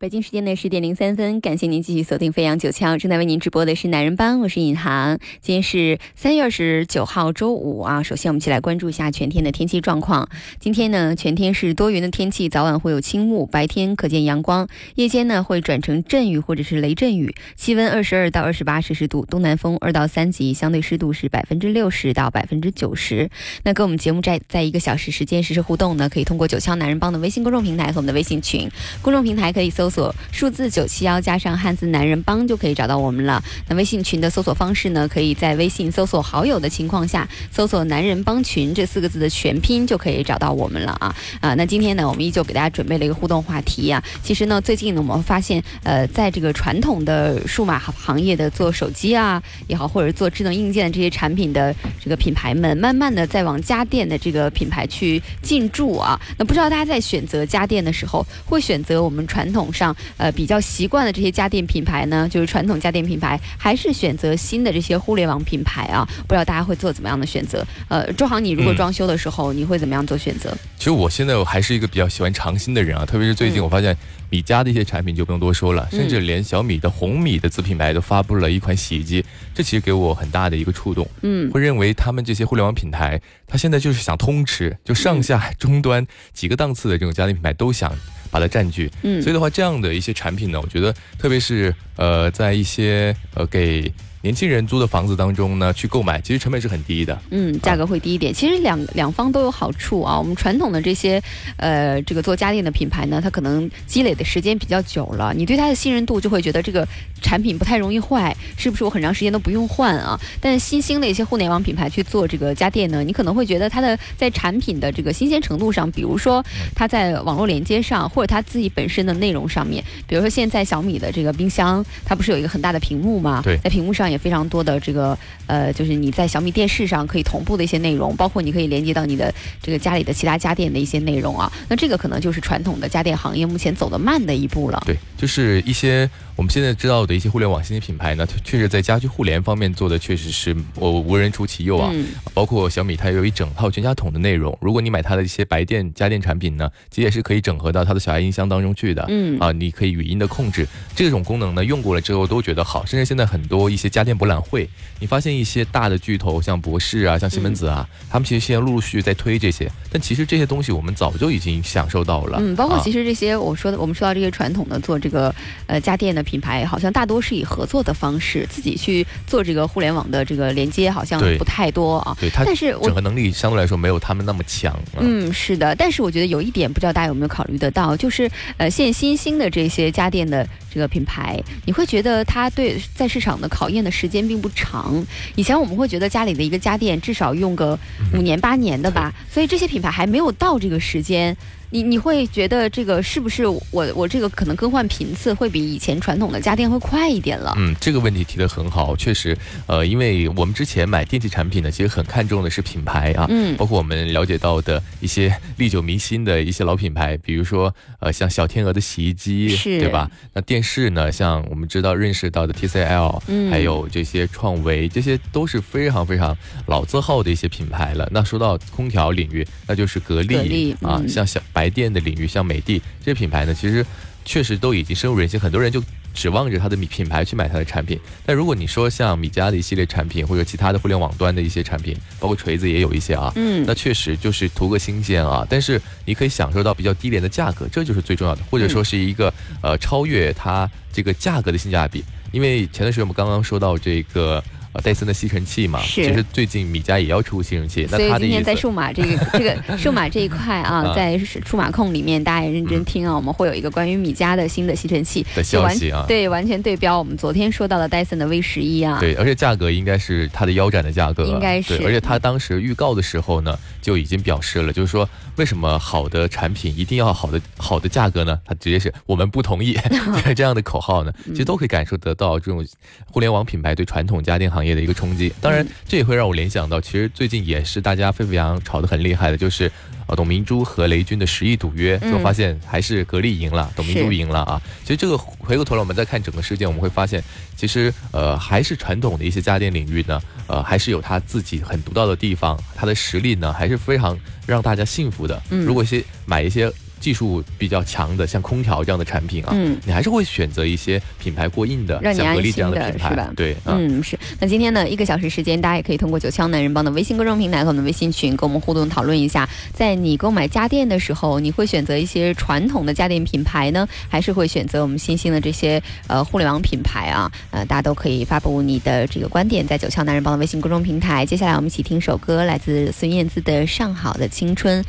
北京时间的十点零三分，感谢您继续锁定飞扬九霄，正在为您直播的是男人帮，我是尹航。今天是三月二十九号周五啊，首先我们一起来关注一下全天的天气状况。今天呢，全天是多云的天气，早晚会有轻雾，白天可见阳光，夜间呢会转成阵雨或者是雷阵雨。气温二十二到二十八摄氏度，东南风二到三级，相对湿度是百分之六十到百分之九十。那跟我们节目在在一个小时时间实时互动呢，可以通过九霄男人帮的微信公众平台和我们的微信群，公众平台可以搜。索数字九七幺加上汉字男人帮就可以找到我们了。那微信群的搜索方式呢？可以在微信搜索好友的情况下，搜索“男人帮群”这四个字的全拼就可以找到我们了啊啊！那今天呢，我们依旧给大家准备了一个互动话题啊。其实呢，最近呢，我们发现，呃，在这个传统的数码行业的做手机啊也好，或者做智能硬件这些产品的这个品牌们，慢慢的在往家电的这个品牌去进驻啊。那不知道大家在选择家电的时候，会选择我们传统。上呃比较习惯的这些家电品牌呢，就是传统家电品牌，还是选择新的这些互联网品牌啊？不知道大家会做怎么样的选择？呃，周航，你如果装修的时候，你会怎么样做选择？其实我现在我还是一个比较喜欢尝新的人啊，特别是最近我发现米家的一些产品就不用多说了，甚至连小米的红米的子品牌都发布了一款洗衣机，这其实给我很大的一个触动。嗯，会认为他们这些互联网品牌，他现在就是想通吃，就上下 终端几个档次的这种家电品牌都想。把它占据，嗯，所以的话，这样的一些产品呢，我觉得，特别是呃，在一些呃给。年轻人租的房子当中呢，去购买其实成本是很低的，嗯，价格会低一点。其实两两方都有好处啊。我们传统的这些，呃，这个做家电的品牌呢，它可能积累的时间比较久了，你对它的信任度就会觉得这个产品不太容易坏，是不是我很长时间都不用换啊？但新兴的一些互联网品牌去做这个家电呢，你可能会觉得它的在产品的这个新鲜程度上，比如说它在网络连接上，或者它自己本身的内容上面，比如说现在小米的这个冰箱，它不是有一个很大的屏幕吗？对，在屏幕上。也非常多的这个呃，就是你在小米电视上可以同步的一些内容，包括你可以连接到你的这个家里的其他家电的一些内容啊。那这个可能就是传统的家电行业目前走得慢的一步了。对，就是一些我们现在知道的一些互联网新兴品牌呢，它确实在家居互联方面做的确实是我无人出其右啊。包括小米，它有一整套全家桶的内容。如果你买它的一些白电家电产品呢，其实也是可以整合到它的小爱音箱当中去的。嗯啊，你可以语音的控制这种功能呢，用过了之后都觉得好。甚至现在很多一些家家电博览会，你发现一些大的巨头，像博士啊，像西门子啊，他们其实现在陆陆续续在推这些，但其实这些东西我们早就已经享受到了。嗯，包括其实这些我说的，我们说到这些传统的做这个呃家电的品牌，好像大多是以合作的方式自己去做这个互联网的这个连接，好像不太多啊。对，但是整合能力相对来说没有他们那么强。嗯，是的，但是我觉得有一点，不知道大家有没有考虑得到，就是呃现新兴的这些家电的这个品牌，你会觉得它对在市场的考验的。时间并不长，以前我们会觉得家里的一个家电至少用个五年八年的吧，所以这些品牌还没有到这个时间。你你会觉得这个是不是我我这个可能更换频次会比以前传统的家电会快一点了？嗯，这个问题提得很好，确实，呃，因为我们之前买电器产品呢，其实很看重的是品牌啊，嗯，包括我们了解到的一些历久弥新的一些老品牌，比如说呃像小天鹅的洗衣机，对吧？那电视呢，像我们知道认识到的 TCL，嗯，还有这些创维，这些都是非常非常老字号的一些品牌了。那说到空调领域，那就是格力啊，像小。白电的领域，像美的这些品牌呢，其实确实都已经深入人心，很多人就指望着它的米品牌去买它的产品。但如果你说像米家的一系列产品，或者其他的互联网端的一些产品，包括锤子也有一些啊，嗯，那确实就是图个新鲜啊。但是你可以享受到比较低廉的价格，这就是最重要的，或者说是一个呃超越它这个价格的性价比。因为前段时间我们刚刚说到这个。啊，戴森的吸尘器嘛，其实最近米家也要出吸尘器。那所以今天在数码这个这个数码这一块啊，在数码控里面，大家也认真听啊，我们会有一个关于米家的新的吸尘器的消息啊，对，完全对标我们昨天说到的戴森的 V 十一啊。对，而且价格应该是它的腰斩的价格，应该是。而且它当时预告的时候呢，就已经表示了，就是说为什么好的产品一定要好的好的价格呢？它直接是我们不同意 这样的口号呢，其实都可以感受得到这种互联网品牌对传统家电行行业的一个冲击，当然这也会让我联想到，其实最近也是大家沸沸扬扬吵得很厉害的，就是呃董明珠和雷军的十亿赌约，最后发现还是格力赢了，董明珠赢了啊。其实这个回过头来，我们再看整个事件，我们会发现，其实呃还是传统的一些家电领域呢，呃还是有它自己很独到的地方，它的实力呢还是非常让大家信服的。如果些买一些。技术比较强的，像空调这样的产品啊，嗯，你还是会选择一些品牌过硬的，像格力这样的品牌，是吧？对，嗯，是。那今天呢，一个小时时间，大家也可以通过九腔男人帮的微信公众平台和我们的微信群跟我们互动讨论一下，在你购买家电的时候，你会选择一些传统的家电品牌呢，还是会选择我们新兴的这些呃互联网品牌啊？呃，大家都可以发布你的这个观点，在九腔男人帮的微信公众平台。接下来我们一起听首歌，来自孙燕姿的《上好的青春》。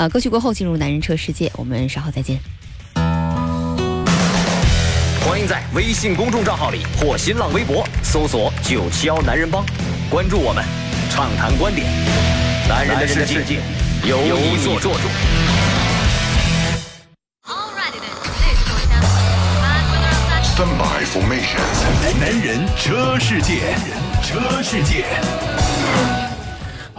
呃，歌曲过后进入男人车世界，我们稍后再见。欢迎在微信公众账号里或新浪微博搜索“九七幺男人帮”，关注我们，畅谈观点。男人的世界由你做主。Standby formation。男人车世界，车世界。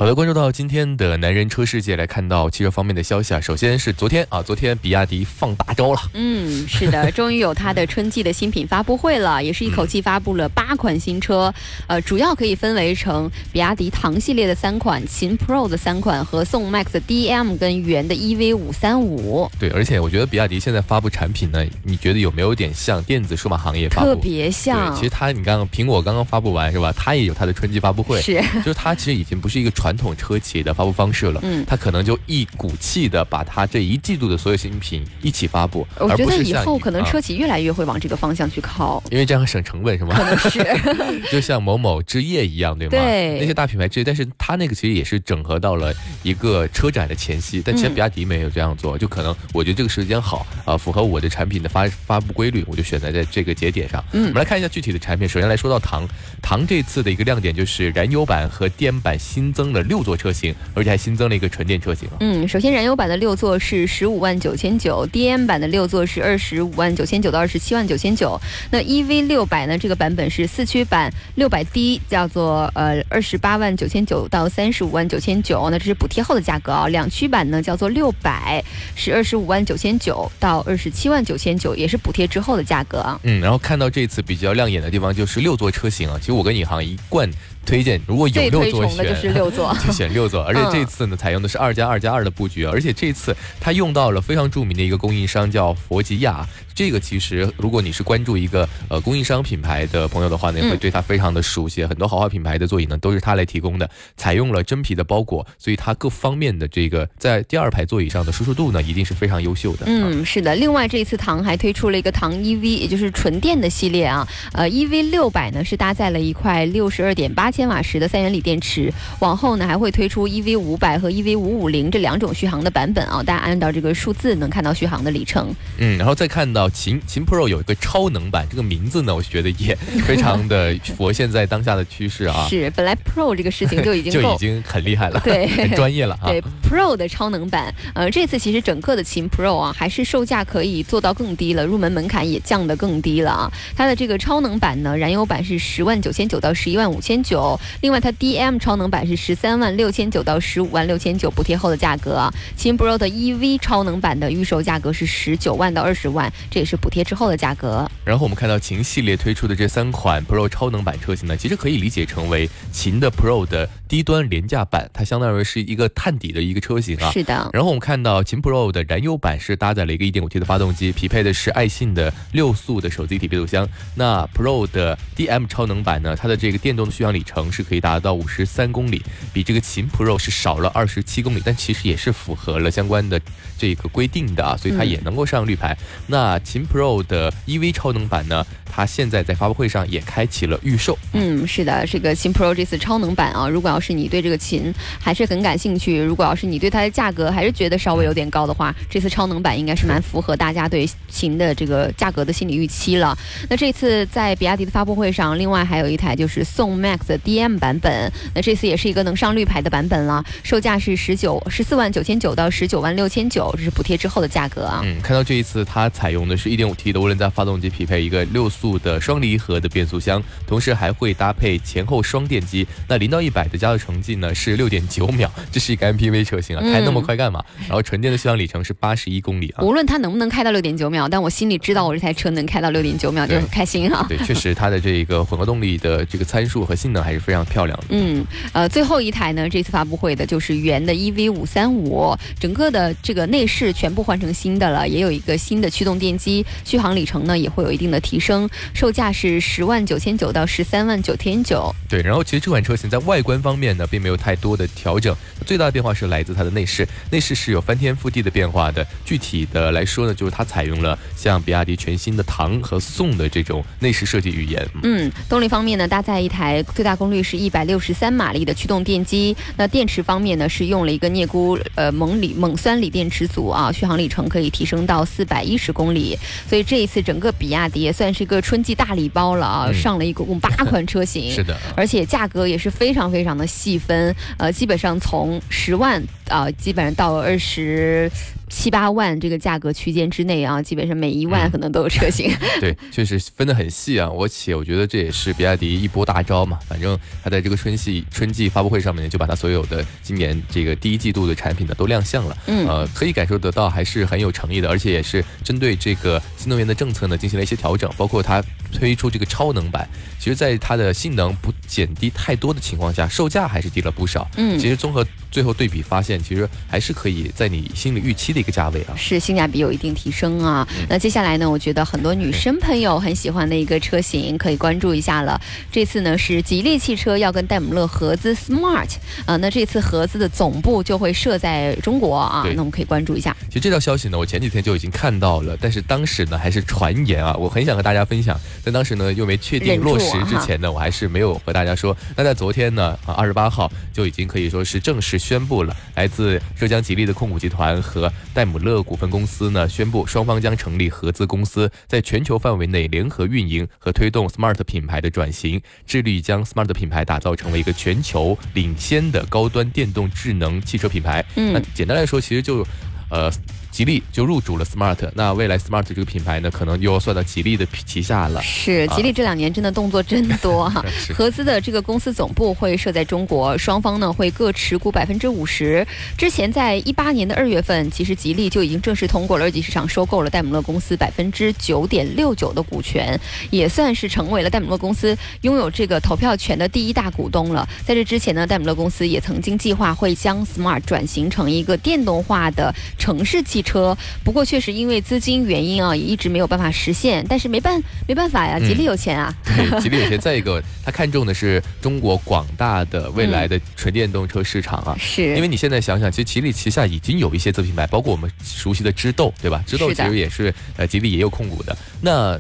好的，关注到今天的男人车世界，来看到汽车方面的消息啊。首先是昨天啊，昨天比亚迪放大招了。嗯，是的，终于有它的春季的新品发布会了，也是一口气发布了八款新车。呃，主要可以分为成比亚迪唐系列的三款，秦 Pro 的三款和宋 MAX DM 跟元的 EV 五三五。对，而且我觉得比亚迪现在发布产品呢，你觉得有没有点像电子数码行业发布？特别像。对其实它，你刚刚苹果刚刚发布完是吧？它也有它的春季发布会。是。就是它其实已经不是一个传。传统车企的发布方式了，嗯，他可能就一股气的把他这一季度的所有新品一起发布。我觉得以后可能车企越来越会往这个方向去靠，因为这样省成本是吗？可能是，就像某某之夜一样，对吗？对，那些大品牌置业，但是他那个其实也是整合到了一个车展的前夕，但其实比亚迪没有这样做，就可能我觉得这个时间好啊，符合我的产品的发发布规律，我就选择在这个节点上。嗯，我们来看一下具体的产品。首先来说到唐，唐这次的一个亮点就是燃油版和 DM 版新增了六座车型。而且还新增了一个纯电车型。嗯，首先燃油版的六座是十五万九千九，DM 版的六座是二十五万九千九到二十七万九千九。那 EV 六百呢？这个版本是四驱版六百 D，叫做呃二十八万九千九到三十五万九千九。那这是补贴后的价格啊。两驱版呢叫做六百，是二十五万九千九到二十七万九千九，也是补贴之后的价格啊。嗯，然后看到这次比较亮眼的地方就是六座车型啊。其实我跟尹航一贯。推荐如果有六座选，就是六座，就选六座。而且这次呢，采用的是二加二加二的布局，而且这次它用到了非常著名的一个供应商，叫佛吉亚。这个其实，如果你是关注一个呃供应商品牌的朋友的话呢，会对它非常的熟悉。很多豪华品牌的座椅呢，都是它来提供的，采用了真皮的包裹，所以它各方面的这个在第二排座椅上的舒适度呢，一定是非常优秀的。嗯，是的。另外，这一次唐还推出了一个唐 EV，也就是纯电的系列啊。呃，EV 六百呢是搭载了一块六十二点八千瓦时的三元锂电池，往后呢还会推出 EV 五百和 EV 五五零这两种续航的版本啊。大家按照这个数字能看到续航的里程。嗯，然后再看到。秦秦 Pro 有一个超能版，这个名字呢，我觉得也 非常的符合现在当下的趋势啊。是，本来 Pro 这个事情就已经 就已经很厉害了，对，很专业了啊。对 Pro 的超能版，呃，这次其实整个的秦 Pro 啊，还是售价可以做到更低了，入门门槛也降得更低了啊。它的这个超能版呢，燃油版是十万九千九到十一万五千九，另外它 DM 超能版是十三万六千九到十五万六千九，补贴后的价格啊。秦 Pro 的 EV 超能版的预售价格是十九万到二十万，这也是补贴。之后的价格，然后我们看到秦系列推出的这三款 Pro 超能版车型呢，其实可以理解成为秦的 Pro 的低端廉价版，它相当于是一个探底的一个车型啊。是的。然后我们看到秦 Pro 的燃油版是搭载了一个 1.5T 的发动机，匹配的是爱信的六速的手自一体变速箱。那 Pro 的 DM 超能版呢，它的这个电动的续航里程是可以达到五十三公里，比这个秦 Pro 是少了二十七公里，但其实也是符合了相关的这个规定的啊，所以它也能够上绿牌。那秦 Pro。的 EV 超能版呢？它现在在发布会上也开启了预售。嗯，是的，这个秦 Pro 这次超能版啊，如果要是你对这个琴还是很感兴趣，如果要是你对它的价格还是觉得稍微有点高的话，这次超能版应该是蛮符合大家对琴的这个价格的心理预期了。那这次在比亚迪的发布会上，另外还有一台就是宋 MAX 的 DM 版本，那这次也是一个能上绿牌的版本了，售价是十九十四万九千九到十九万六千九，这是补贴之后的价格啊。嗯，看到这一次它采用的是一点五 T 的涡轮增压发动机，匹配一个六速。的双离合的变速箱，同时还会搭配前后双电机。那零到一百的加速成绩呢是六点九秒，这是一个 MPV 车型啊，开那么快干嘛？然后纯电的续航里程是八十一公里啊。无论它能不能开到六点九秒，但我心里知道我这台车能开到六点九秒就很开心哈。对，确实它的这个混合动力的这个参数和性能还是非常漂亮的。嗯，呃，最后一台呢，这次发布会的就是元的 EV 五三五，整个的这个内饰全部换成新的了，也有一个新的驱动电机，续航里程呢也会有一定的提升，售价是十万九千九到十三万九千九。对，然后其实这款车型在外观方面呢，并没有太多的调整，最大的变化是来自它的内饰，内饰是有翻天覆地的变化的。具体的来说呢，就是它采用了像比亚迪全新的唐和宋的这种内饰设计语言。嗯，动力方面呢，搭载一台最大功率是一百六十三马力的驱动电机，那电池方面呢，是用了一个镍钴呃锰锂锰酸锂电池组啊，续航里程可以提升到四百一十公里。所以这一次整个比亚迪也算是一个春季大礼包了啊，上了一共八款车型，是的，而且价格也是非常非常的细分，呃，基本上从十万啊，基本上到二十。七八万这个价格区间之内啊，基本上每一万可能都有车型。对，确实分得很细啊。而且我觉得这也是比亚迪一波大招嘛。反正它在这个春季春季发布会上面呢，就把它所有的今年这个第一季度的产品呢都亮相了。嗯，呃，可以感受得到还是很有诚意的，而且也是针对这个新能源的政策呢进行了一些调整，包括它推出这个超能版。其实，在它的性能不减低太多的情况下，售价还是低了不少。嗯，其实综合最后对比发现，其实还是可以在你心里预期的。一个价位啊，是性价比有一定提升啊。那接下来呢，我觉得很多女生朋友很喜欢的一个车型，可以关注一下了。这次呢是吉利汽车要跟戴姆勒合资 Smart 啊，那这次合资的总部就会设在中国啊，那我们可以关注一下。其实这条消息呢，我前几天就已经看到了，但是当时呢还是传言啊，我很想和大家分享，但当时呢又没确定落实之前呢，我还是没有和大家说。那在昨天呢啊，二十八号就已经可以说是正式宣布了，来自浙江吉利的控股集团和。戴姆勒股份公司呢宣布，双方将成立合资公司，在全球范围内联合运营和推动 Smart 品牌的转型，致力将 Smart 品牌打造成为一个全球领先的高端电动智能汽车品牌。嗯，那简单来说，其实就，呃。吉利就入主了 Smart，那未来 Smart 这个品牌呢，可能又要算到吉利的旗下了。是，吉利这两年真的动作真多哈。合资的这个公司总部会设在中国，双方呢会各持股百分之五十。之前在一八年的二月份，其实吉利就已经正式通过了二级市场收购了戴姆勒公司百分之九点六九的股权，也算是成为了戴姆勒公司拥有这个投票权的第一大股东了。在这之前呢，戴姆勒公司也曾经计划会将 Smart 转型成一个电动化的城市汽。车不过确实因为资金原因啊，也一直没有办法实现。但是没办没办法呀，吉利有钱啊。吉利有钱。再一个，他看中的是中国广大的未来的纯电动车市场啊。是。因为你现在想想，其实吉利旗下已经有一些子品牌，包括我们熟悉的知豆，对吧？知豆其实也是呃吉利也有控股的。那。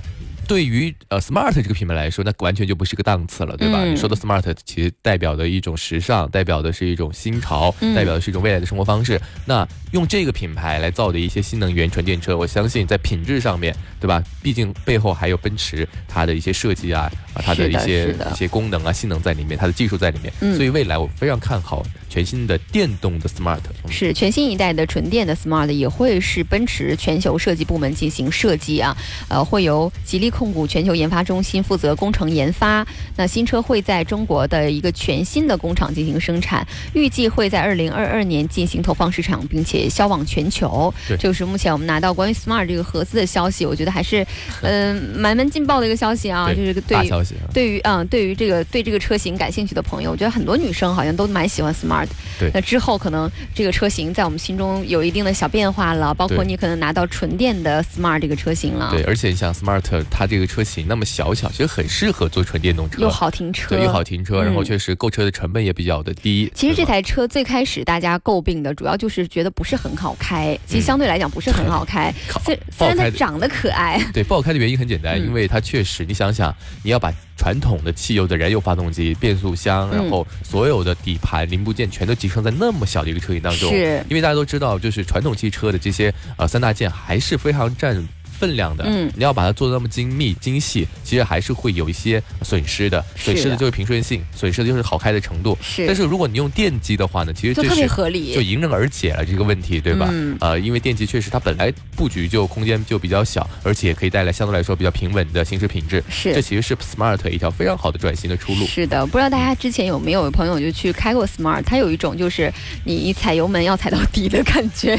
对于呃 smart 这个品牌来说，那完全就不是个档次了，对吧？你说的 smart 其实代表的一种时尚，代表的是一种新潮，代表的是一种未来的生活方式。那用这个品牌来造的一些新能源纯电车，我相信在品质上面，对吧？毕竟背后还有奔驰它的一些设计啊，啊它的一些一些功能啊、性能在里面，它的技术在里面。所以未来我非常看好全新的电动的 smart。是全新一代的纯电的 smart 也会是奔驰全球设计部门进行设计啊，呃，会由吉利。控股全球研发中心负责工程研发。那新车会在中国的一个全新的工厂进行生产，预计会在二零二二年进行投放市场，并且销往全球。对，就是目前我们拿到关于 Smart 这个合资的消息，我觉得还是嗯蛮蛮劲爆的一个消息啊。就是对于对于嗯对于这个对这个车型感兴趣的朋友，我觉得很多女生好像都蛮喜欢 Smart。对，那之后可能这个车型在我们心中有一定的小变化了，包括你可能拿到纯电的 Smart 这个车型了。对，而且你像 Smart 它。这个车型那么小巧，其实很适合做纯电动车，又好停车，对，又好停车，然后确实购车的成本也比较的低。其实这台车最开始大家诟病的主要就是觉得不是很好开，其实相对来讲不是很好开。虽虽然它长得可爱，对，不好开的原因很简单，因为它确实，你想想，你要把传统的汽油的燃油发动机、变速箱，然后所有的底盘零部件全都集成在那么小的一个车型当中，是。因为大家都知道，就是传统汽车的这些呃三大件还是非常占。分量的，嗯，你要把它做的那么精密精细，其实还是会有一些损失的。损失的就是平顺性，损失的就是好开的程度。是。但是如果你用电机的话呢，其实就特别合理，就迎刃而解了这个问题，对吧？嗯。呃，因为电机确实它本来布局就空间就比较小，而且可以带来相对来说比较平稳的行驶品质。是。这其实是 Smart 一条非常好的转型的出路。是的，不知道大家之前有没有朋友就去开过 Smart，它有一种就是你一踩油门要踩到底的感觉。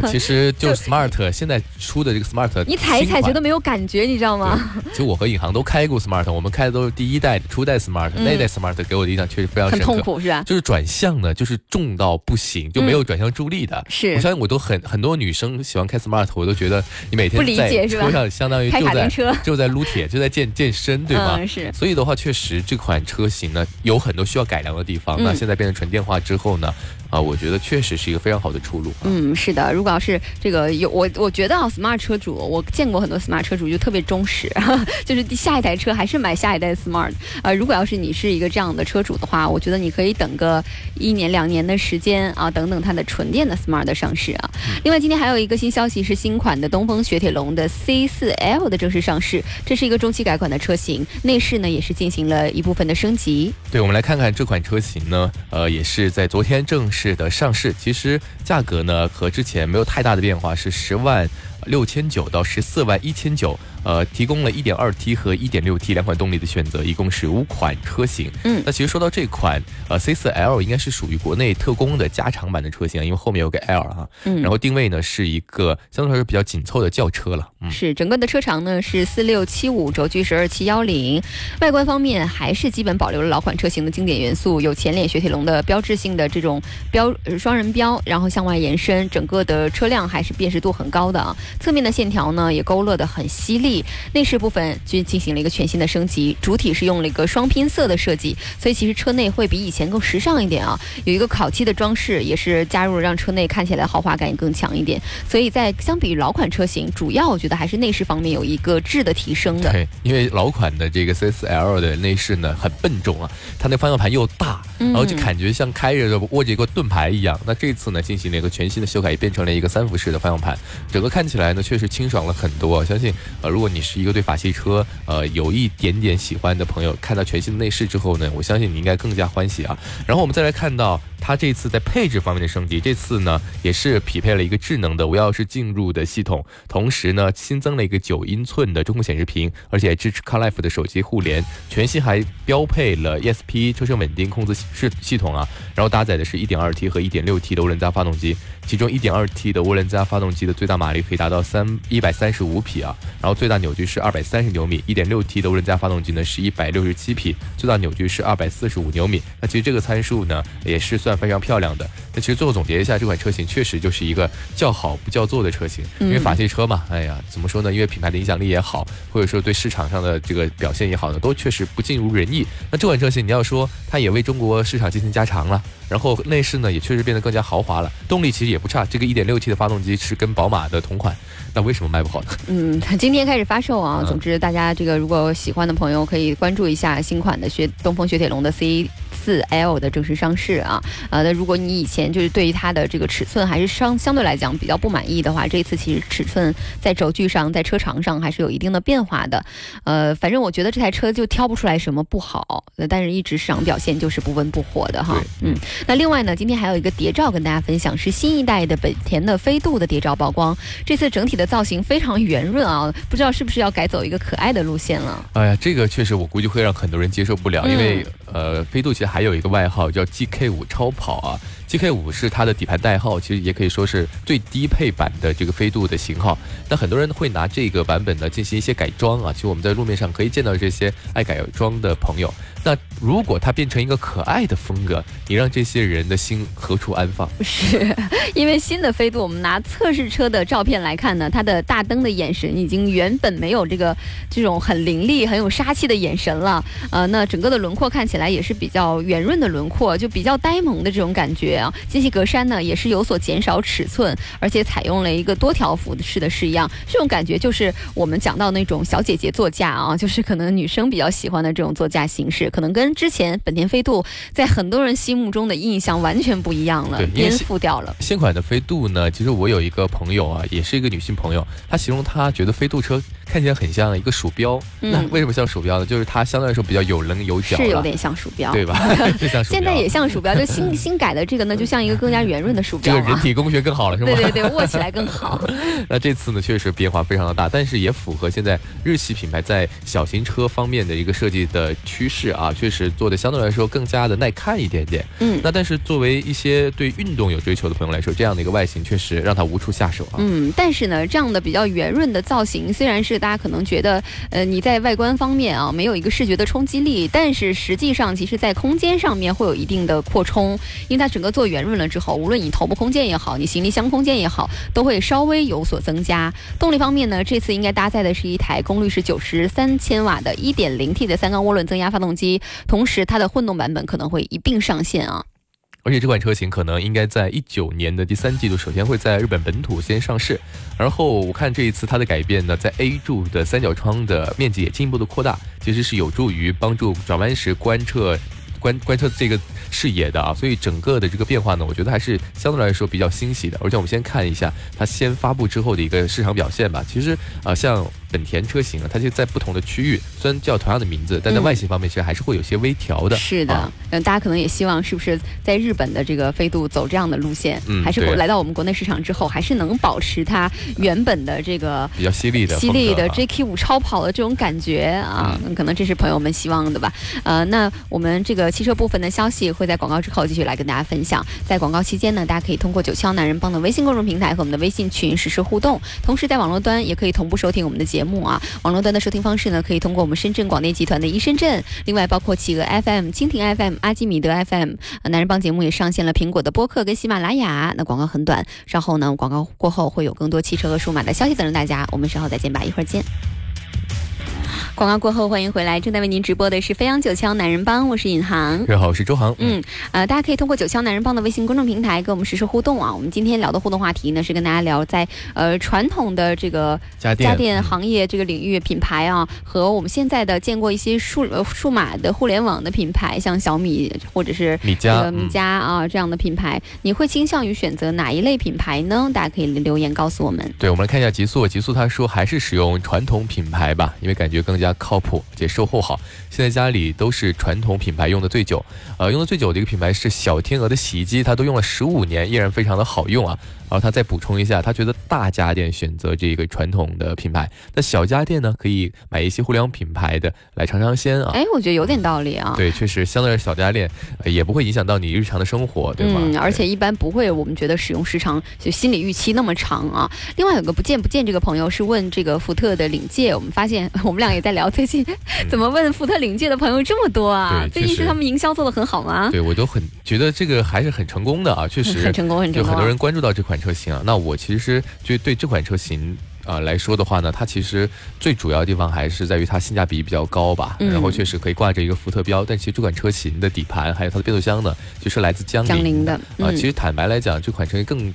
呃，其实就 Smart 现在出的这个 Smart，你踩一踩觉得没有感觉，你知道吗？就我和尹航都开过 Smart，我们开的都是第一代初代 Smart，那代 Smart 给我的印象确实非常深刻。很痛苦是吧？就是转向呢，就是重到不行，就没有转向助力的。是，我相信我都很很多女生喜欢开 Smart，我都觉得你每天在车上相当于就在就在撸铁，就在健健身，对吗？是。所以的话，确实这款车型呢有很多需要改良的地方。那现在变成纯电化之后呢？啊，我觉得确实是一个非常好的出路。嗯，是的，如果要是这个有我，我觉得啊，smart 车主，我见过很多 smart 车主就特别忠实，就是下一台车还是买下一代 smart。呃，如果要是你是一个这样的车主的话，我觉得你可以等个一年两年的时间啊，等等它的纯电的 smart 的上市啊。另外，今天还有一个新消息是新款的东风雪铁龙的 C4L 的正式上市，这是一个中期改款的车型，内饰呢也是进行了一部分的升级。对，我们来看看这款车型呢，呃，也是在昨天正式。是的，上市其实价格呢和之前没有太大的变化，是十万六千九到十四万一千九。呃，提供了一点二 T 和一点六 T 两款动力的选择，一共是五款车型。嗯，那其实说到这款呃 C4L，应该是属于国内特供的加长版的车型，因为后面有个 L 哈。嗯。然后定位呢是一个相对来说比较紧凑的轿车了。嗯。是整个的车长呢是四六七五轴距是二七幺零。外观方面还是基本保留了老款车型的经典元素，有前脸雪铁龙的标志性的这种标双人标，然后向外延伸，整个的车辆还是辨识度很高的啊。侧面的线条呢也勾勒的很犀利。内饰部分就进行了一个全新的升级，主体是用了一个双拼色的设计，所以其实车内会比以前更时尚一点啊。有一个烤漆的装饰，也是加入了让车内看起来豪华感也更强一点。所以在相比于老款车型，主要我觉得还是内饰方面有一个质的提升的。对，因为老款的这个 C4L 的内饰呢很笨重啊，它那方向盘又大，然后就感觉像开着握着一个盾牌一样。那这次呢进行了一个全新的修改，也变成了一个三辐式的方向盘，整个看起来呢确实清爽了很多。相信呃。如果你是一个对法系车呃有一点点喜欢的朋友，看到全新的内饰之后呢，我相信你应该更加欢喜啊。然后我们再来看到它这次在配置方面的升级，这次呢也是匹配了一个智能的无钥匙进入的系统，同时呢新增了一个九英寸的中控显示屏，而且支持 CarLife 的手机互联，全系还标配了 ESP 车身稳定控制系系统啊。然后搭载的是 1.2T 和 1.6T 的涡轮增压发动机，其中 1.2T 的涡轮增压发动机的最大马力可以达到三一百三十五匹啊，然后最大扭矩是二百三十牛米，一点六 T 的涡轮增压发动机呢是一百六十七匹，最大扭矩是二百四十五牛米。那其实这个参数呢也是算非常漂亮的。那其实最后总结一下，这款车型确实就是一个叫好不叫座的车型，因为法系车嘛，哎呀，怎么说呢？因为品牌的影响力也好，或者说对市场上的这个表现也好呢，都确实不尽如人意。那这款车型你要说它也为中国市场进行加长了，然后内饰呢也确实变得更加豪华了，动力其实也不差。这个 1.6T 的发动机是跟宝马的同款。那为什么卖不好呢？嗯，今天开始发售啊。总之，大家这个如果喜欢的朋友可以关注一下新款的雪东风雪铁龙的 C 四 L 的正式上市啊。呃，那如果你以前就是对于它的这个尺寸还是相相对来讲比较不满意的话，这次其实尺寸在轴距上、在车长上还是有一定的变化的。呃，反正我觉得这台车就挑不出来什么不好，但是一直市场表现就是不温不火的哈。嗯。那另外呢，今天还有一个谍照跟大家分享，是新一代的本田的飞度的谍照曝光。这次整体的造型非常圆润啊，不知道是不是要改走一个可爱的路线了？哎呀，这个确实我估计会让很多人接受不了，因为呃，飞度其实还还有一个外号叫 GK 五超跑啊。GK 五是它的底盘代号，其实也可以说是最低配版的这个飞度的型号。那很多人会拿这个版本呢进行一些改装啊，其实我们在路面上可以见到这些爱改装的朋友。那如果它变成一个可爱的风格，你让这些人的心何处安放？是因为新的飞度，我们拿测试车的照片来看呢，它的大灯的眼神已经原本没有这个这种很凌厉、很有杀气的眼神了。呃，那整个的轮廓看起来也是比较圆润的轮廓，就比较呆萌的这种感觉。啊，进气格栅呢也是有所减少尺寸，而且采用了一个多条幅式的式样，这种感觉就是我们讲到那种小姐姐座驾啊，就是可能女生比较喜欢的这种座驾形式，可能跟跟之前本田飞度在很多人心目中的印象完全不一样了，颠覆掉了。新款的飞度呢，其实我有一个朋友啊，也是一个女性朋友，她形容她觉得飞度车看起来很像一个鼠标。那为什么像鼠标呢？就是它相对来说比较有棱有角，是有点像鼠标，对吧？现在也像鼠标，就新 新改的这个呢，就像一个更加圆润的鼠标。这个人体工学更好了，是吗？对对对，握起来更好。那这次呢，确实变化非常的大，但是也符合现在日系品牌在小型车方面的一个设计的趋势啊，确实做的相对来说更加的耐看一点点。嗯，那但是作为一些对运动有追求的朋友来说，这样的一个外形确实让他无处下手啊。嗯，但是呢，这样的比较圆润的造型，虽然是大家可能觉得，呃，你在外观方面啊没有一个视觉的冲击力，但是实际上其实在空间上面会有一定的扩充，因为它整个做圆润了之后，无论你头部空间也好，你行李箱空间也好，都会稍微有所增加。动力方面呢，这次应该搭载的是一台功率是九十三千瓦的 1.0T 的三缸涡轮增压发动机，同时它的混动版本可能会一并上线啊。而且这款车型可能应该在一九年的第三季度，首先会在日本本土先上市。然后我看这一次它的改变呢，在 A 柱的三角窗的面积也进一步的扩大，其实是有助于帮助转弯时观测。观观测这个视野的啊，所以整个的这个变化呢，我觉得还是相对来说比较欣喜的。而且我们先看一下它先发布之后的一个市场表现吧。其实啊，像本田车型啊，它就在不同的区域，虽然叫同样的名字，但在外形方面其实还是会有些微调的。是的，嗯，大家可能也希望是不是在日本的这个飞度走这样的路线，嗯，还是来到我们国内市场之后，还是能保持它原本的这个比较犀利的、犀利的 JK 五超跑的这种感觉啊？可能这是朋友们希望的吧？呃，那我们这个。汽车部分的消息会在广告之后继续来跟大家分享。在广告期间呢，大家可以通过九霄男人帮的微信公众平台和我们的微信群实时互动，同时在网络端也可以同步收听我们的节节目啊。网络端的收听方式呢，可以通过我们深圳广电集团的一深圳，另外包括企鹅 FM、蜻蜓 FM、阿基米德 FM。男人帮节目也上线了苹果的播客跟喜马拉雅。那广告很短，稍后呢，广告过后会有更多汽车和数码的消息等着大家。我们稍后再见吧，一会儿见。广告过后，欢迎回来。正在为您直播的是飞扬九霄男人帮，我是尹航。大家好，我是周航。嗯，呃，大家可以通过九霄男人帮的微信公众平台跟我们实时互动啊。我们今天聊的互动话题呢，是跟大家聊在呃传统的这个家电家电行业这个领域品牌啊，和我们现在的见过一些数呃数码的互联网的品牌，像小米或者是米家米家啊这样的品牌，你会倾向于选择哪一类品牌呢？大家可以留言告诉我们。对，我们来看一下极速。极速他说还是使用传统品牌吧，因为感觉更加。靠谱且售后好，现在家里都是传统品牌用的最久，呃，用的最久的一个品牌是小天鹅的洗衣机，它都用了十五年，依然非常的好用啊。然后他再补充一下，他觉得大家电选择这个传统的品牌，那小家电呢，可以买一些互联网品牌的来尝尝鲜啊。哎，我觉得有点道理啊。对，确实，相对来说小家电也不会影响到你日常的生活，对吗？嗯，而且一般不会，我们觉得使用时长就心理预期那么长啊。另外有个不见不见这个朋友是问这个福特的领界，我们发现 我们俩也在聊最近 怎么问福特领界的朋友这么多啊？最近是他们营销做的很好吗？对我都很觉得这个还是很成功的啊，确实很成功，很成功，就很多人关注到这款。车型啊，那我其实就对这款车型啊来说的话呢，它其实最主要的地方还是在于它性价比比较高吧，然后确实可以挂着一个福特标，但其实这款车型的底盘还有它的变速箱呢，就是来自江铃的啊。其实坦白来讲，这款车更。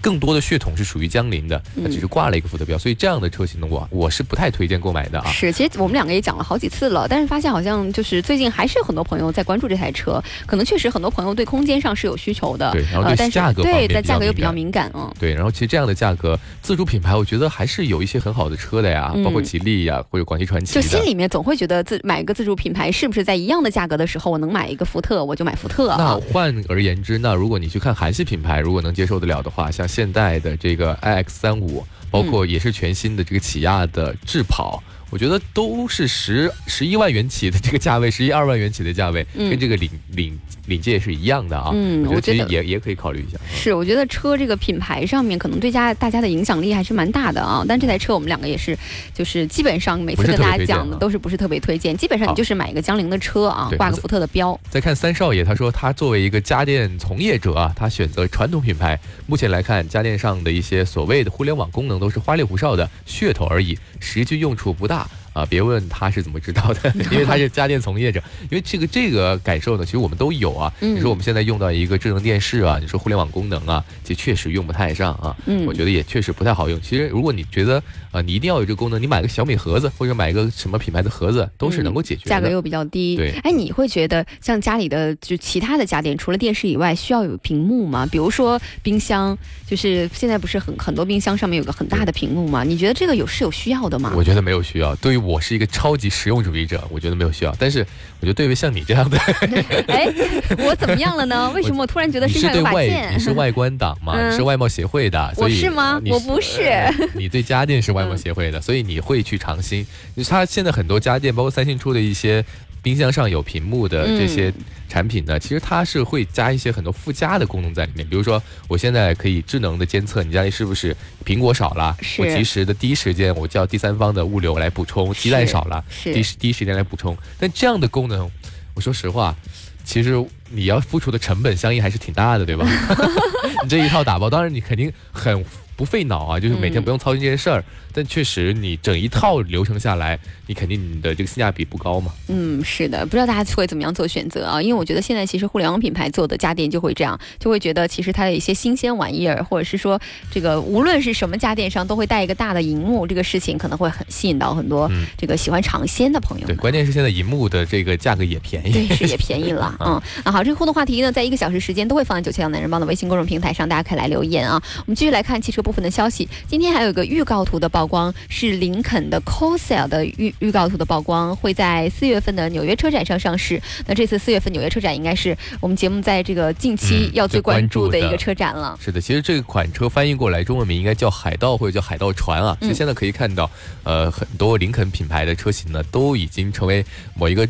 更多的血统是属于江铃的，它只是挂了一个福特标，所以这样的车型呢，我我是不太推荐购买的啊。是，其实我们两个也讲了好几次了，但是发现好像就是最近还是有很多朋友在关注这台车，可能确实很多朋友对空间上是有需求的，对，然后对价格对，在价格又比较敏感嗯，对，然后其实这样的价格，自主品牌我觉得还是有一些很好的车的呀，包括吉利呀，或者广汽传祺。就心里面总会觉得自买一个自主品牌，是不是在一样的价格的时候，我能买一个福特，我就买福特。那换而言之，那如果你去看韩系品牌，如果能接受得了的话，像现代的这。个 iX 三五，包括也是全新的这个起亚的智跑。我觉得都是十十一万元起的这个价位，十一二万元起的价位，跟这个领领领界是一样的啊。嗯，我觉得也也可以考虑一下。是，我觉得车这个品牌上面可能对家大家的影响力还是蛮大的啊。但这台车我们两个也是，就是基本上每次跟大家讲的都是不是特别推荐。基本上你就是买一个江铃的车啊，挂个福特的标。再看三少爷，他说他作为一个家电从业者啊，他选择传统品牌。目前来看，家电上的一些所谓的互联网功能都是花里胡哨的噱头而已，实际用处不大。啊，别问他是怎么知道的，因为他是家电从业者。因为这个这个感受呢，其实我们都有啊。你说我们现在用到一个智能电视啊，你说互联网功能啊，其实确实用不太上啊。嗯，我觉得也确实不太好用。其实如果你觉得啊，你一定要有这个功能，你买个小米盒子或者买个什么品牌的盒子，都是能够解决的。价格又比较低。对。哎，你会觉得像家里的就其他的家电，除了电视以外，需要有屏幕吗？比如说冰箱，就是现在不是很很多冰箱上面有个很大的屏幕吗？你觉得这个有是有需要的吗？我觉得没有需要。对于我是一个超级实用主义者，我觉得没有需要。但是我觉得对于像你这样的，哎，我怎么样了呢？为什么我突然觉得身上有把剑？你是外观党嘛？是外贸协会的，我是吗？我不是。你对家电是外贸协会的，所以你会去尝新。它现在很多家电，包括三星出的一些。冰箱上有屏幕的这些产品呢，其实它是会加一些很多附加的功能在里面。比如说，我现在可以智能的监测你家里是不是苹果少了，我及时的第一时间我叫第三方的物流来补充；鸡蛋少了，第第一时间来补充。但这样的功能，我说实话，其实你要付出的成本相应还是挺大的，对吧？你这一套打包，当然你肯定很。不费脑啊，就是每天不用操心这些事儿，但确实你整一套流程下来，你肯定你的这个性价比不高嘛。嗯，是的，不知道大家会怎么样做选择啊？因为我觉得现在其实互联网品牌做的家电就会这样，就会觉得其实它的一些新鲜玩意儿，或者是说这个无论是什么家电商都会带一个大的荧幕，这个事情可能会很吸引到很多这个喜欢尝鲜的朋友。对，关键是现在荧幕的这个价格也便宜，对，是也便宜了。嗯，啊好，这个互动话题呢，在一个小时时间都会放在九七幺男人帮的微信公众平台上，大家可以来留言啊。我们继续来看汽车。部分的消息，今天还有一个预告图的曝光，是林肯的 Cosel 的预预告图的曝光，会在四月份的纽约车展上上市。那这次四月份纽约车展应该是我们节目在这个近期要最关注的一个车展了。是的，其实这款车翻译过来中文名应该叫海盗或者叫海盗船啊。其实现在可以看到，呃，很多林肯品牌的车型呢，都已经成为某一个。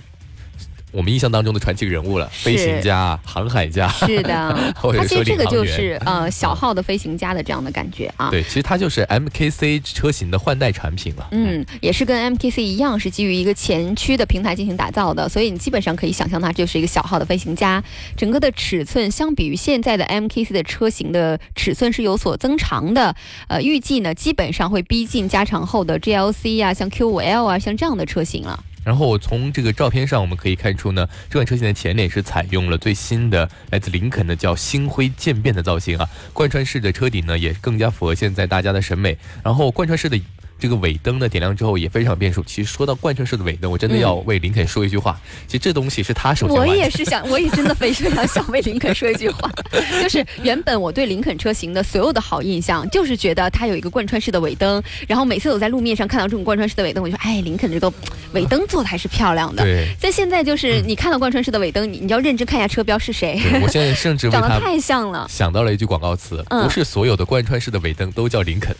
我们印象当中的传奇人物了，飞行家、航海家，是的，他其实这个就是呃小号的飞行家的这样的感觉啊。对，其实它就是 MKC 车型的换代产品了。嗯，也是跟 MKC 一样，是基于一个前驱的平台进行打造的，所以你基本上可以想象它就是一个小号的飞行家。整个的尺寸相比于现在的 MKC 的车型的尺寸是有所增长的。呃，预计呢基本上会逼近加长后的 GLC 啊，像 Q5L 啊，像这样的车型了。然后从这个照片上我们可以看出呢，这款车型的前脸是采用了最新的来自林肯的叫星辉渐变的造型啊，贯穿式的车顶呢也更加符合现在大家的审美，然后贯穿式的。这个尾灯呢点亮之后也非常变数。其实说到贯穿式的尾灯，我真的要为林肯说一句话。其实这东西是他首先我也是想，我也真的非常想为林肯说一句话。就是原本我对林肯车型的所有的好印象，就是觉得它有一个贯穿式的尾灯。然后每次我在路面上看到这种贯穿式的尾灯，我就说，哎，林肯这个尾灯做的还是漂亮的。对。在现在就是你看到贯穿式的尾灯，你你要认真看一下车标是谁。我现在甚至 长得太像了。想到了一句广告词，不是所有的贯穿式的尾灯都叫林肯。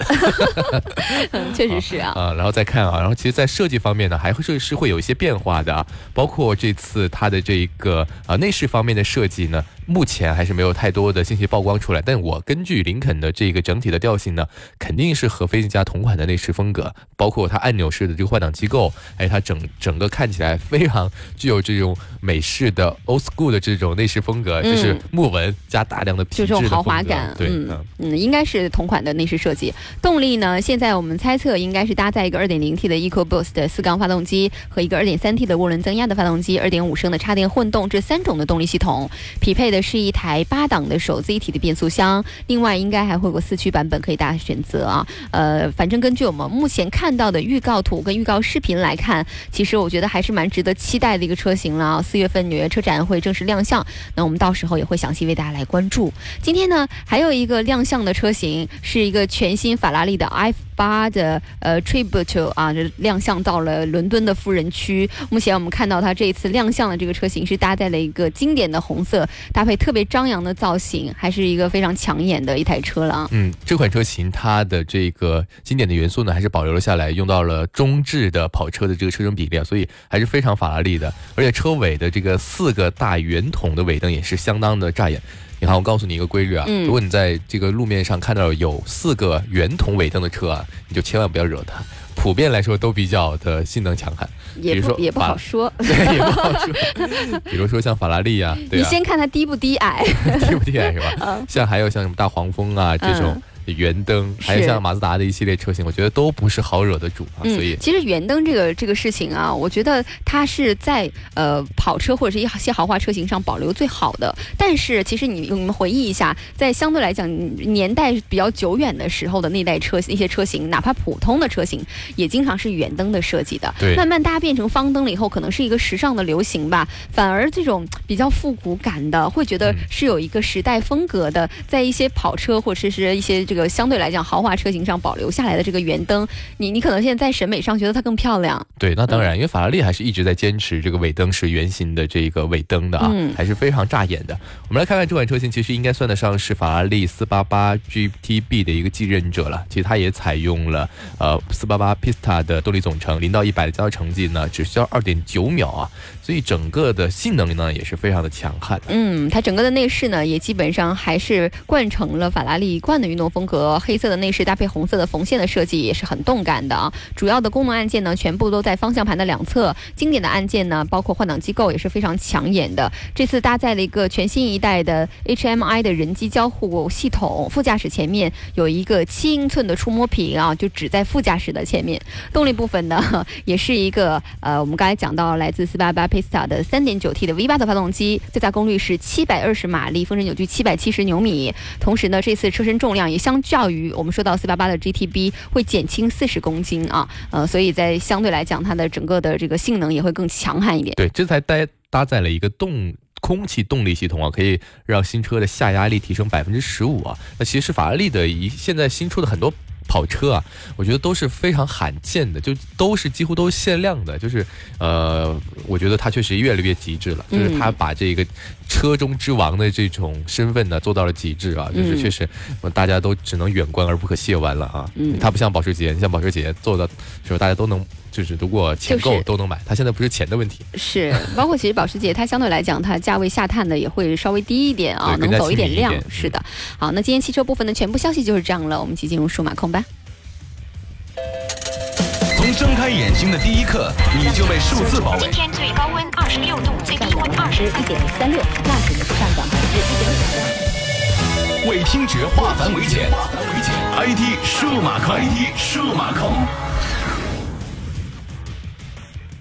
嗯，确实是啊。啊，然后。再看啊，然后其实，在设计方面呢，还会是是会有一些变化的啊，包括这次它的这个啊内饰方面的设计呢。目前还是没有太多的信息曝光出来，但我根据林肯的这个整体的调性呢，肯定是和飞行家同款的内饰风格，包括它按钮式的这个换挡机构，哎，它整整个看起来非常具有这种美式的 old school 的这种内饰风格，就是木纹加大量的皮质的这种豪华感，对，嗯，应该是同款的内饰设计。动力呢，现在我们猜测应该是搭载一个 2.0T 的 EcoBoost 的四缸发动机和一个 2.3T 的涡轮增压的发动机，2.5升的插电混动这三种的动力系统匹配的。是一台八档的手自一体的变速箱，另外应该还会有个四驱版本可以大家选择啊。呃，反正根据我们目前看到的预告图跟预告视频来看，其实我觉得还是蛮值得期待的一个车型了啊。四月份纽约车展会正式亮相，那我们到时候也会详细为大家来关注。今天呢，还有一个亮相的车型是一个全新法拉利的 F。八的呃 Tribute 啊，就亮相到了伦敦的富人区。目前我们看到它这一次亮相的这个车型是搭载了一个经典的红色，搭特别张扬的造型，还是一个非常抢眼的一台车了。嗯，这款车型它的这个经典的元素呢，还是保留了下来，用到了中置的跑车的这个车身比例，所以还是非常法拉利的。而且车尾的这个四个大圆筒的尾灯也是相当的扎眼。你看，我告诉你一个规律啊，如果你在这个路面上看到有四个圆筒尾灯的车啊，你就千万不要惹它。普遍来说都比较的性能强悍，也不也不好说，对，也不好说。比如说像法拉利啊，你先看它低不低矮，低不低矮是吧？像还有像什么大黄蜂啊这种。圆灯，还有像马自达的一系列车型，我觉得都不是好惹的主啊。所以，其实圆灯这个这个事情啊，我觉得它是在呃跑车或者是一些豪华车型上保留最好的。但是，其实你你们回忆一下，在相对来讲年代比较久远的时候的那代车一些车型，哪怕普通的车型，也经常是圆灯的设计的。对，慢慢大家变成方灯了以后，可能是一个时尚的流行吧。反而这种比较复古感的，会觉得是有一个时代风格的，在一些跑车或者是一些这个相对来讲豪华车型上保留下来的这个圆灯，你你可能现在在审美上觉得它更漂亮。对，那当然，因为法拉利还是一直在坚持这个尾灯是圆形的这个尾灯的啊，还是非常扎眼的。我们来看看这款车型，其实应该算得上是法拉利四八八 GTB 的一个继任者了。其实它也采用了呃四八八 Pista 的动力总成，零到一百的加速成绩呢只需要二点九秒啊，所以整个的性能呢也是非常的强悍。嗯，它整个的内饰呢也基本上还是贯承了法拉利一贯的运动风风格，黑色的内饰搭配红色的缝线的设计也是很动感的啊。主要的功能按键呢全部都在方向盘的两侧，经典的按键呢包括换挡机构也是非常抢眼的。这次搭载了一个全新一代的 HMI 的人机交互系统，副驾驶前面有一个七英寸的触摸屏啊，就只在副驾驶的前面。动力部分呢，也是一个呃，我们刚才讲到来自四八八 Pista 的三点九 T 的 V 八的发动机，最大功率是七百二十马力，峰值扭矩七百七十牛米。同时呢，这次车身重量也相较于我们说到四八八的 GTB 会减轻四十公斤啊，呃，所以在相对来讲，它的整个的这个性能也会更强悍一点。对，这才搭搭载了一个动。空气动力系统啊，可以让新车的下压力提升百分之十五啊。那其实法拉利的一现在新出的很多跑车啊，我觉得都是非常罕见的，就都是几乎都是限量的。就是呃，我觉得它确实越来越极致了，就是它把这个车中之王的这种身份呢做到了极致啊。就是确实大家都只能远观而不可亵玩了啊。嗯，它不像保时捷，你像保时捷做的时候大家都能。就是如果钱够都能买，它现在不是钱的问题。是，包括其实保时捷它相对来讲，它价位下探的也会稍微低一点啊，能走一点量。是的，好，那今天汽车部分的全部消息就是这样了，我们即进入数码控吧。从睁开眼睛的第一刻，你就被数字包围。今天最高温二十六度，最低温二十一点三六，纳指是上涨百分之一点五。为听觉化繁为简，IT 数码控，IT 数码控。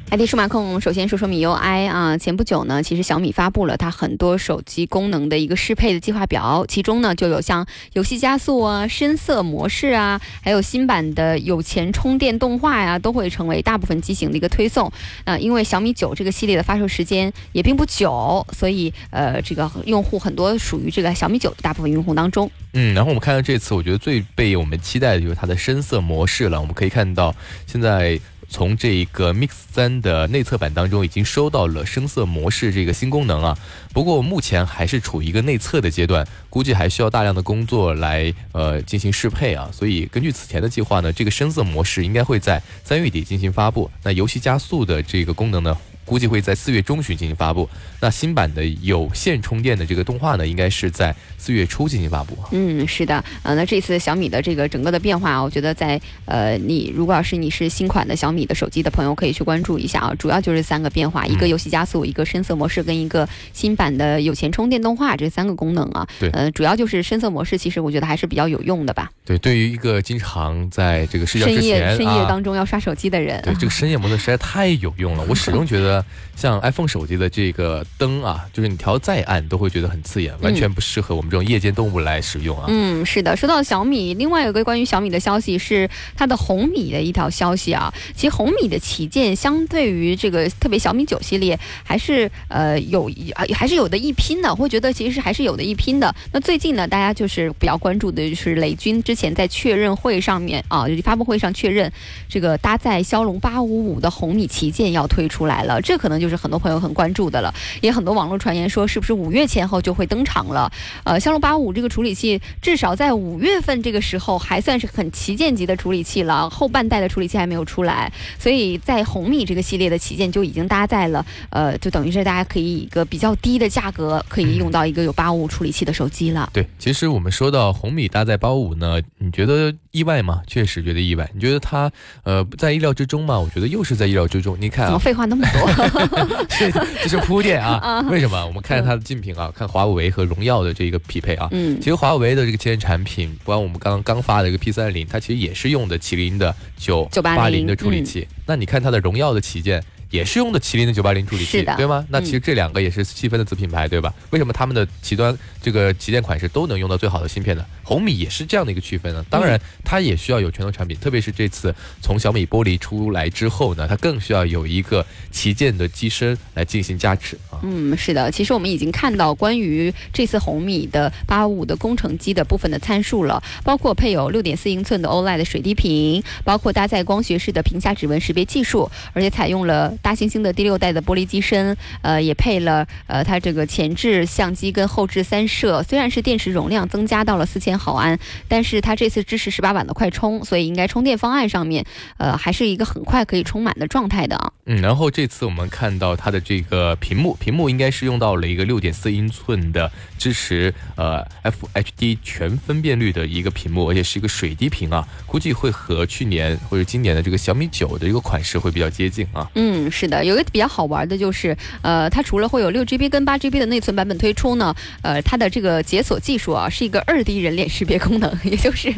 ID 数码控，首先说说米 UI 啊。前不久呢，其实小米发布了它很多手机功能的一个适配的计划表，其中呢就有像游戏加速啊、深色模式啊，还有新版的有钱充电动画呀，都会成为大部分机型的一个推送。那因为小米九这个系列的发售时间也并不久，所以呃，这个用户很多属于这个小米九的大部分用户当中。嗯，然后我们看到这次，我觉得最被我们期待的就是它的深色模式了。我们可以看到现在。从这个 Mix 三的内测版当中，已经收到了深色模式这个新功能啊。不过目前还是处于一个内测的阶段，估计还需要大量的工作来呃进行适配啊。所以根据此前的计划呢，这个深色模式应该会在三月底进行发布。那游戏加速的这个功能呢？估计会在四月中旬进行发布。那新版的有线充电的这个动画呢，应该是在四月初进行发布。嗯，是的，呃，那这次小米的这个整个的变化，我觉得在呃，你如果要是你是新款的小米的手机的朋友，可以去关注一下啊。主要就是三个变化：一个游戏加速，一个深色模式，跟一个新版的有线充电动画这三个功能啊。对，呃，主要就是深色模式，其实我觉得还是比较有用的吧。对，对于一个经常在这个睡觉之前深夜当中要刷手机的人，对这个深夜模式实在太有用了。我始终觉得。像 iPhone 手机的这个灯啊，就是你调再暗都会觉得很刺眼，完全不适合我们这种夜间动物来使用啊。嗯，是的。说到小米，另外有个关于小米的消息是它的红米的一条消息啊。其实红米的旗舰相对于这个特别小米九系列，还是呃有啊还是有的一拼的。会觉得其实还是有的一拼的。那最近呢，大家就是比较关注的就是雷军之前在确认会上面啊，发布会上确认这个搭载骁龙八五五的红米旗舰要推出来了，这可能就。是很多朋友很关注的了，也很多网络传言说是不是五月前后就会登场了？呃，骁龙八五这个处理器至少在五月份这个时候还算是很旗舰级的处理器了，后半代的处理器还没有出来，所以在红米这个系列的旗舰就已经搭载了，呃，就等于是大家可以一个比较低的价格可以用到一个有八五处理器的手机了。对，其实我们说到红米搭载八五呢，你觉得？意外吗？确实觉得意外。你觉得他呃在意料之中吗？我觉得又是在意料之中。你看啊，怎么废话那么多？这这是铺垫 啊。为什么？我们看它的竞品啊，看华为和荣耀的这个匹配啊。嗯，其实华为的这个旗舰产品，不管我们刚刚刚发的一个 P 三零，它其实也是用的麒麟的九八零的处理器。那你看它的荣耀的旗舰。也是用的麒麟的九八零处理器，对吗？那其实这两个也是细分的子品牌，对吧？为什么他们的旗端这个旗舰款式都能用到最好的芯片呢？红米也是这样的一个区分呢。当然，它也需要有拳头产品，特别是这次从小米玻璃出来之后呢，它更需要有一个旗舰的机身来进行加持啊。嗯，是的，其实我们已经看到关于这次红米的八五五的工程机的部分的参数了，包括配有六点四英寸的 OLED 水滴屏，包括搭载光学式的屏下指纹识别技术，而且采用了。大猩猩的第六代的玻璃机身，呃，也配了呃，它这个前置相机跟后置三摄。虽然是电池容量增加到了四千毫安，但是它这次支持十八瓦的快充，所以应该充电方案上面，呃，还是一个很快可以充满的状态的啊。嗯，然后这次我们看到它的这个屏幕，屏幕应该是用到了一个六点四英寸的支持呃 FHD 全分辨率的一个屏幕，而且是一个水滴屏啊，估计会和去年或者今年的这个小米九的一个款式会比较接近啊。嗯。是的，有一个比较好玩的，就是呃，它除了会有六 GB 跟八 GB 的内存版本推出呢，呃，它的这个解锁技术啊，是一个二 D 人脸识别功能，也就是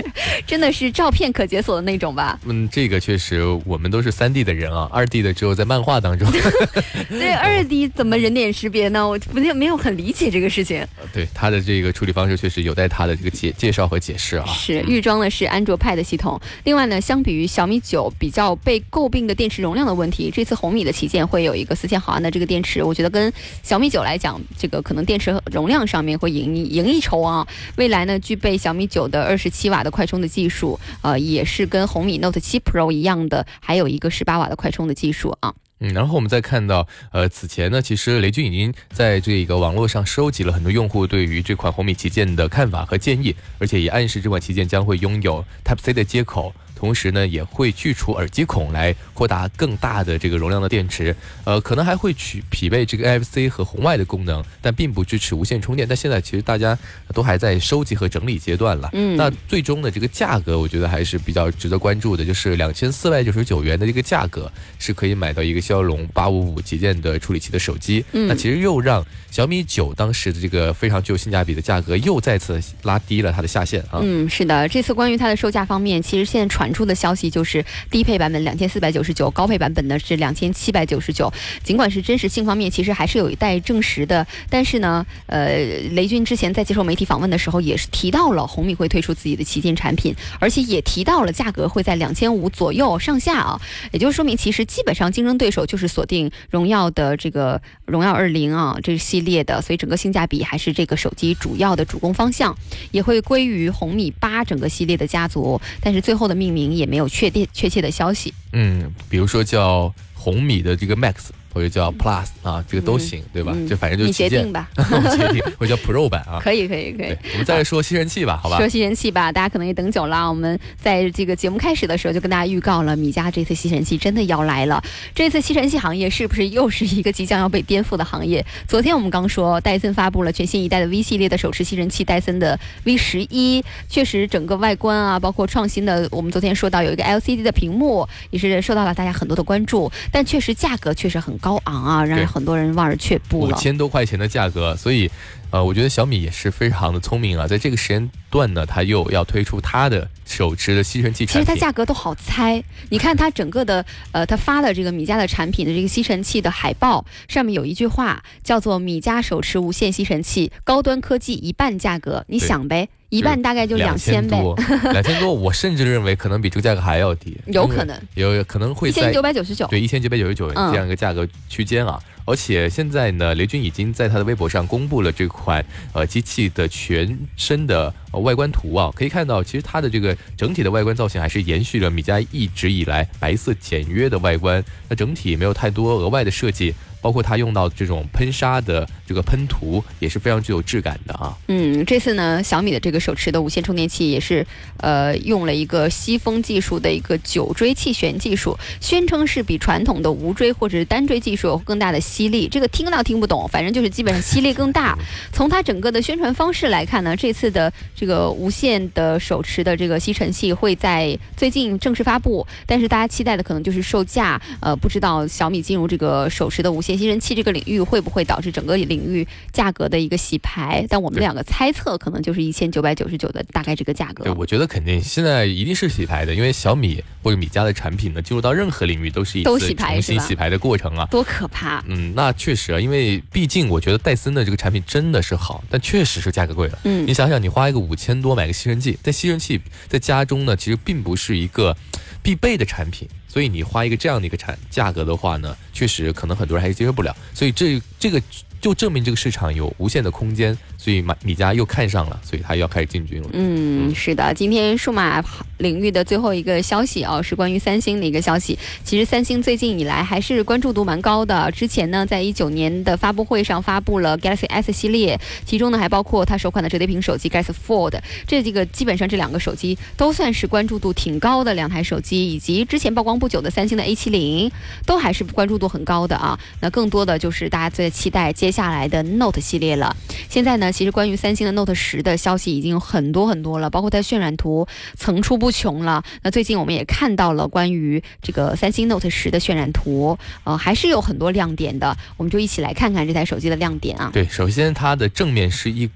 真的是照片可解锁的那种吧？嗯，这个确实，我们都是三 D 的人啊，二 D 的只有在漫画当中。对，二 D 怎么人脸识别呢？我不没有很理解这个事情。对，它的这个处理方式确实有待它的这个介介绍和解释啊。是预装的是安卓派的系统。另外呢，相比于小米九比较被诟病的电池容量的问题，这次红米。你的旗舰会有一个四千毫安的这个电池，我觉得跟小米九来讲，这个可能电池容量上面会赢一赢一筹啊。未来呢，具备小米九的二十七瓦的快充的技术，呃，也是跟红米 Note 七 Pro 一样的，还有一个十八瓦的快充的技术啊。嗯，然后我们再看到，呃，此前呢，其实雷军已经在这个网络上收集了很多用户对于这款红米旗舰的看法和建议，而且也暗示这款旗舰将会拥有 Type C 的接口。同时呢，也会去除耳机孔来扩大更大的这个容量的电池，呃，可能还会去匹配这个 NFC 和红外的功能，但并不支持无线充电。但现在其实大家都还在收集和整理阶段了。嗯，那最终的这个价格，我觉得还是比较值得关注的，就是两千四百九十九元的这个价格是可以买到一个骁龙八五五旗舰的处理器的手机。嗯，那其实又让小米九当时的这个非常具有性价比的价格又再次拉低了它的下限啊。嗯，是的，这次关于它的售价方面，其实现在传。出的消息就是低配版本两千四百九十九，高配版本呢是两千七百九十九。尽管是真实性方面其实还是有一待证实的，但是呢，呃，雷军之前在接受媒体访问的时候也是提到了红米会推出自己的旗舰产品，而且也提到了价格会在两千五左右上下啊，也就是说明其实基本上竞争对手就是锁定荣耀的这个荣耀二零啊这个系列的，所以整个性价比还是这个手机主要的主攻方向，也会归于红米八整个系列的家族，但是最后的命名。也没有确定确切的消息。嗯，比如说叫红米的这个 Max。或者叫 Plus 啊，这个都行，对吧？就反正就你决定吧，决定或者叫 Pro 版啊，可以可以可以。我们再说吸尘器吧，好吧？说吸尘器吧，大家可能也等久了。我们在这个节目开始的时候就跟大家预告了，米家这次吸尘器真的要来了。这次吸尘器行业是不是又是一个即将要被颠覆的行业？昨天我们刚说戴森发布了全新一代的 V 系列的手持吸尘器，戴森的 V 十一，确实整个外观啊，包括创新的，我们昨天说到有一个 LCD 的屏幕，也是受到了大家很多的关注，但确实价格确实很高昂啊，让。很多人望而却步了，五千多块钱的价格，所以，呃，我觉得小米也是非常的聪明啊，在这个时间段呢，它又要推出它的手持的吸尘器。其实它价格都好猜，你看它整个的，呃，它发的这个米家的产品的这个吸尘器的海报上面有一句话，叫做“米家手持无线吸尘器，高端科技一半价格”，你想呗。一半大概就两千呗，两千多，我甚至认为可能比这个价格还要低，有可能，有可能会一千九百九十九，对，一千九百九十九这样一个价格区间啊。而且现在呢，雷军已经在他的微博上公布了这款呃机器的全身的外观图啊，可以看到，其实它的这个整体的外观造型还是延续了米家一直以来白色简约的外观，那整体没有太多额外的设计。包括它用到这种喷砂的这个喷涂也是非常具有质感的啊。嗯，这次呢，小米的这个手持的无线充电器也是，呃，用了一个吸风技术的一个九锥气旋技术，宣称是比传统的无锥或者是单锥技术有更大的吸力。这个听到听不懂，反正就是基本上吸力更大。从它整个的宣传方式来看呢，这次的这个无线的手持的这个吸尘器会在最近正式发布，但是大家期待的可能就是售价。呃，不知道小米进入这个手持的无线吸尘器这个领域，会不会导致整个领域价格的一个洗牌？但我们两个猜测，可能就是一千九百九十九的大概这个价格。对，我觉得肯定现在一定是洗牌的，因为小米或者米家的产品呢，进入到任何领域都是一次重新洗牌的过程啊，多可怕！嗯，那确实啊，因为毕竟我觉得戴森的这个产品真的是好，但确实是价格贵了。嗯，你想想，你花一个五千多买个吸尘器，但吸尘器在家中呢，其实并不是一个必备的产品。所以你花一个这样的一个产价格的话呢，确实可能很多人还是接受不了。所以这这个就证明这个市场有无限的空间。所以米米家又看上了，所以他又要开始进军了。嗯，是的，今天数码领域的最后一个消息啊，是关于三星的一个消息。其实三星最近以来还是关注度蛮高的。之前呢，在一九年的发布会上发布了 Galaxy S 系列，其中呢还包括它首款的折叠屏手机 Galaxy Fold。这几个基本上这两个手机都算是关注度挺高的两台手机，以及之前曝光不久的三星的 A 七零，都还是关注度很高的啊。那更多的就是大家在期待接下来的 Note 系列了。现在呢？其实关于三星的 Note 十的消息已经有很多很多了，包括它渲染图层出不穷了。那最近我们也看到了关于这个三星 Note 十的渲染图，呃，还是有很多亮点的。我们就一起来看看这台手机的亮点啊。对，首先它的正面是一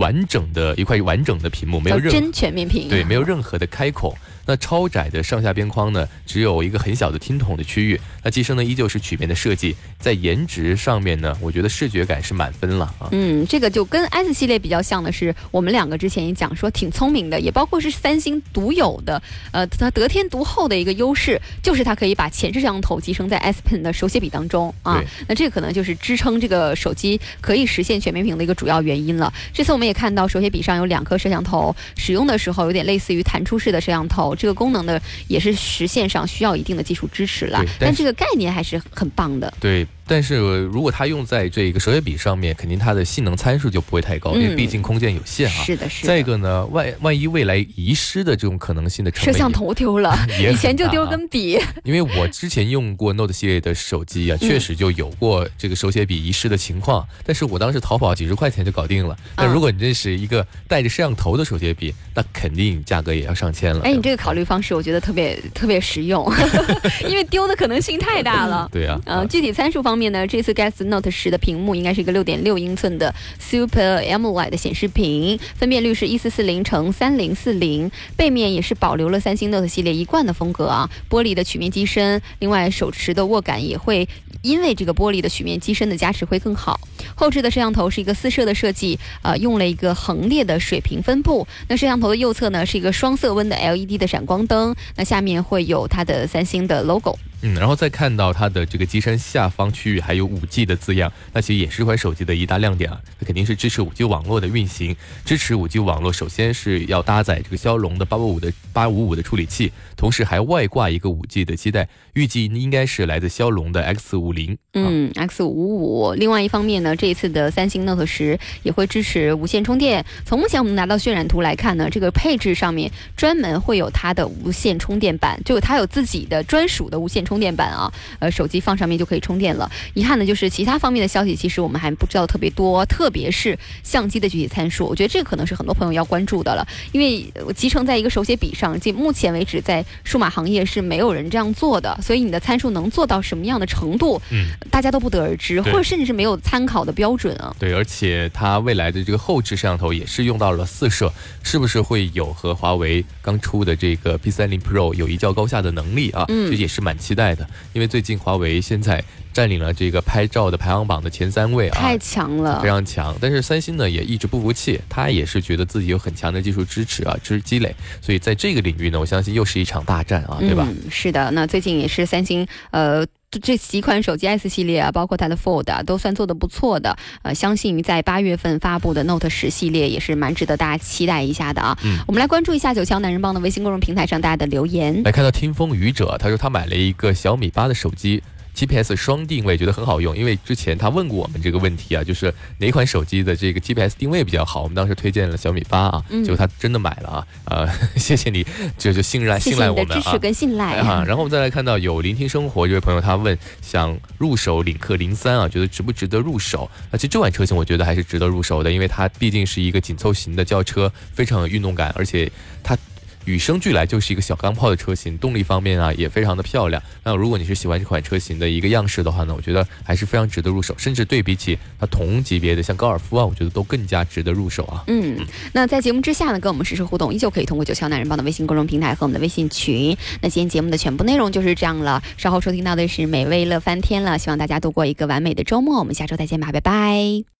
完整的一块完整的屏幕，没有任真全面屏，对，没有任何的开孔。那超窄的上下边框呢，只有一个很小的听筒的区域。那机身呢，依旧是曲面的设计，在颜值上面呢，我觉得视觉感是满分了啊。嗯，这个就跟 S 系列比较像的是，我们两个之前也讲说挺聪明的，也包括是三星独有的，呃，它得天独厚的一个优势，就是它可以把前置摄像头集成在 S Pen 的手写笔当中啊。那这个可能就是支撑这个手机可以实现全面屏的一个主要原因了。这次我们也看到手写笔上有两颗摄像头，使用的时候有点类似于弹出式的摄像头。这个功能的，也是实现上需要一定的技术支持了，但这个概念还是很棒的。对。但是如果它用在这个手写笔上面，肯定它的性能参数就不会太高，因为毕竟空间有限啊。是的，是的。再一个呢，万万一未来遗失的这种可能性的摄像头丢了，以前就丢根笔。因为我之前用过 Note 系列的手机啊，确实就有过这个手写笔遗失的情况。但是我当时淘宝几十块钱就搞定了。但如果你这是一个带着摄像头的手写笔，那肯定价格也要上千了。哎，你这个考虑方式我觉得特别特别实用，因为丢的可能性太大了。对啊。嗯，具体参数方面呢，这次 Galaxy Note 十的屏幕应该是一个六点六英寸的 Super AMOLED 的显示屏，分辨率是一四四零乘三零四零，背面也是保留了三星 Note 系列一贯的风格啊，玻璃的曲面机身，另外手持的握感也会因为这个玻璃的曲面机身的加持会更好。后置的摄像头是一个四摄的设计，呃，用了一个横列的水平分布。那摄像头的右侧呢是一个双色温的 LED 的闪光灯，那下面会有它的三星的 logo。嗯，然后再看到它的这个机身下方区域还有五 G 的字样，那其实也是这款手机的一大亮点啊。它肯定是支持五 G 网络的运行，支持五 G 网络，首先是要搭载这个骁龙的八五五的八五五的处理器，同时还外挂一个五 G 的基带，预计应该是来自骁龙的 X 五零。嗯，X 五五。另外一方面呢，这一次的三星 Note 十也会支持无线充电。从目前我们拿到渲染图来看呢，这个配置上面专门会有它的无线充电板，就它有自己的专属的无线充。充电板啊，呃，手机放上面就可以充电了。遗憾的就是其他方面的消息，其实我们还不知道特别多，特别是相机的具体参数。我觉得这个可能是很多朋友要关注的了，因为集成在一个手写笔上，这目前为止在数码行业是没有人这样做的，所以你的参数能做到什么样的程度，嗯，大家都不得而知，或者甚至是没有参考的标准啊。对，而且它未来的这个后置摄像头也是用到了四摄，是不是会有和华为刚出的这个 P 三零 Pro 有一较高下的能力啊？嗯，这也是蛮期待。的，因为最近华为现在占领了这个拍照的排行榜的前三位啊，太强了，非常强。但是三星呢也一直不服气，他也是觉得自己有很强的技术支持啊，支积累，所以在这个领域呢，我相信又是一场大战啊，对吧？是的，那最近也是三星呃。这几款手机 S 系列啊，包括它的 Fold 啊，都算做的不错的。呃，相信在八月份发布的 Note 十系列也是蛮值得大家期待一下的啊。嗯，我们来关注一下九强男人帮的微信公众平台上大家的留言。来看到听风雨者，他说他买了一个小米八的手机。GPS 双定位，觉得很好用。因为之前他问过我们这个问题啊，就是哪款手机的这个 GPS 定位比较好？我们当时推荐了小米八啊，结果他真的买了啊。呃，谢谢你，就就信赖信赖我们啊。支持跟信赖啊。然后我们再来看到有聆听生活这位朋友，他问想入手领克零三啊，觉得值不值得入手？那其实这款车型我觉得还是值得入手的，因为它毕竟是一个紧凑型的轿车，非常有运动感，而且它。与生俱来就是一个小钢炮的车型，动力方面啊也非常的漂亮。那如果你是喜欢这款车型的一个样式的话呢，我觉得还是非常值得入手。甚至对比起它同级别的像高尔夫啊，我觉得都更加值得入手啊。嗯，那在节目之下呢，跟我们实时互动，依旧可以通过九霄男人帮的微信公众平台和我们的微信群。那今天节目的全部内容就是这样了。稍后收听到的是美味乐翻天了，希望大家度过一个完美的周末。我们下周再见吧，拜拜。